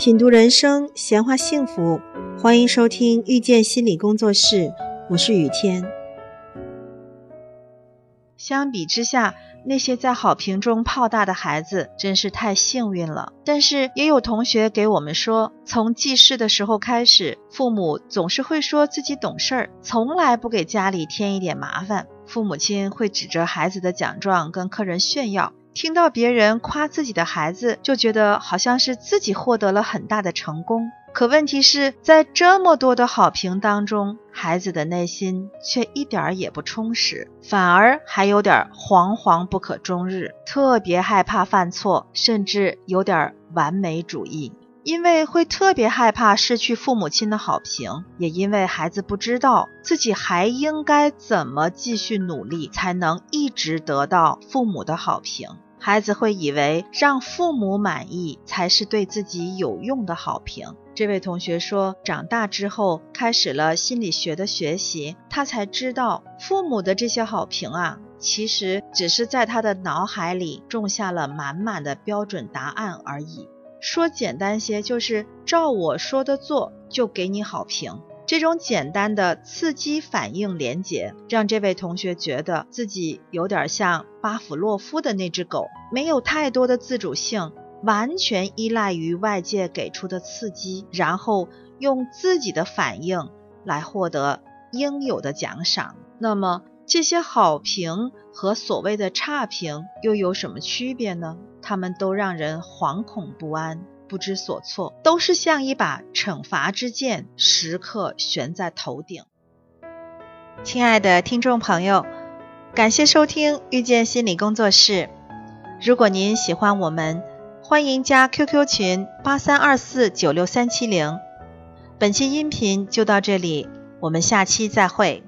品读人生，闲话幸福，欢迎收听遇见心理工作室，我是雨天。相比之下，那些在好评中泡大的孩子真是太幸运了。但是也有同学给我们说，从记事的时候开始，父母总是会说自己懂事儿，从来不给家里添一点麻烦。父母亲会指着孩子的奖状跟客人炫耀。听到别人夸自己的孩子，就觉得好像是自己获得了很大的成功。可问题是在这么多的好评当中，孩子的内心却一点儿也不充实，反而还有点惶惶不可终日，特别害怕犯错，甚至有点完美主义。因为会特别害怕失去父母亲的好评，也因为孩子不知道自己还应该怎么继续努力，才能一直得到父母的好评。孩子会以为让父母满意才是对自己有用的好评。这位同学说，长大之后开始了心理学的学习，他才知道父母的这些好评啊，其实只是在他的脑海里种下了满满的标准答案而已。说简单些，就是照我说的做，就给你好评。这种简单的刺激反应连结，让这位同学觉得自己有点像巴甫洛夫的那只狗，没有太多的自主性，完全依赖于外界给出的刺激，然后用自己的反应来获得应有的奖赏。那么，这些好评和所谓的差评又有什么区别呢？他们都让人惶恐不安。不知所措，都是像一把惩罚之剑，时刻悬在头顶。亲爱的听众朋友，感谢收听遇见心理工作室。如果您喜欢我们，欢迎加 QQ 群八三二四九六三七零。本期音频就到这里，我们下期再会。